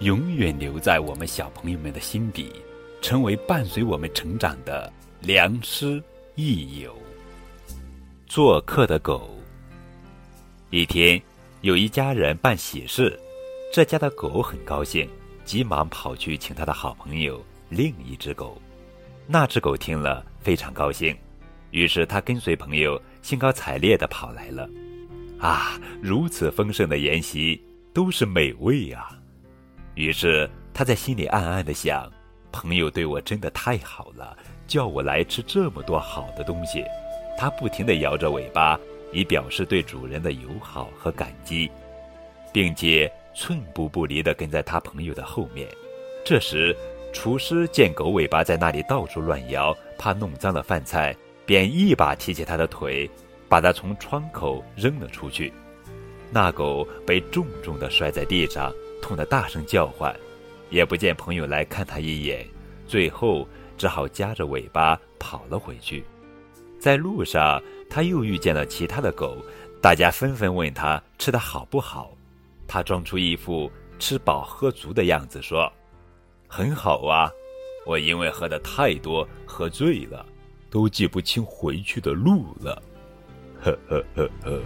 永远留在我们小朋友们的心底，成为伴随我们成长的良师益友。做客的狗。一天，有一家人办喜事，这家的狗很高兴，急忙跑去请他的好朋友另一只狗。那只狗听了非常高兴，于是他跟随朋友兴高采烈的跑来了。啊，如此丰盛的筵席，都是美味啊！于是他在心里暗暗的想：“朋友对我真的太好了，叫我来吃这么多好的东西。”他不停地摇着尾巴，以表示对主人的友好和感激，并且寸步不离地跟在他朋友的后面。这时，厨师见狗尾巴在那里到处乱摇，怕弄脏了饭菜，便一把提起他的腿，把他从窗口扔了出去。那狗被重重地摔在地上。痛得大声叫唤，也不见朋友来看他一眼，最后只好夹着尾巴跑了回去。在路上，他又遇见了其他的狗，大家纷纷问他吃的好不好。他装出一副吃饱喝足的样子，说：“很好啊，我因为喝的太多，喝醉了，都记不清回去的路了。”呵呵呵呵。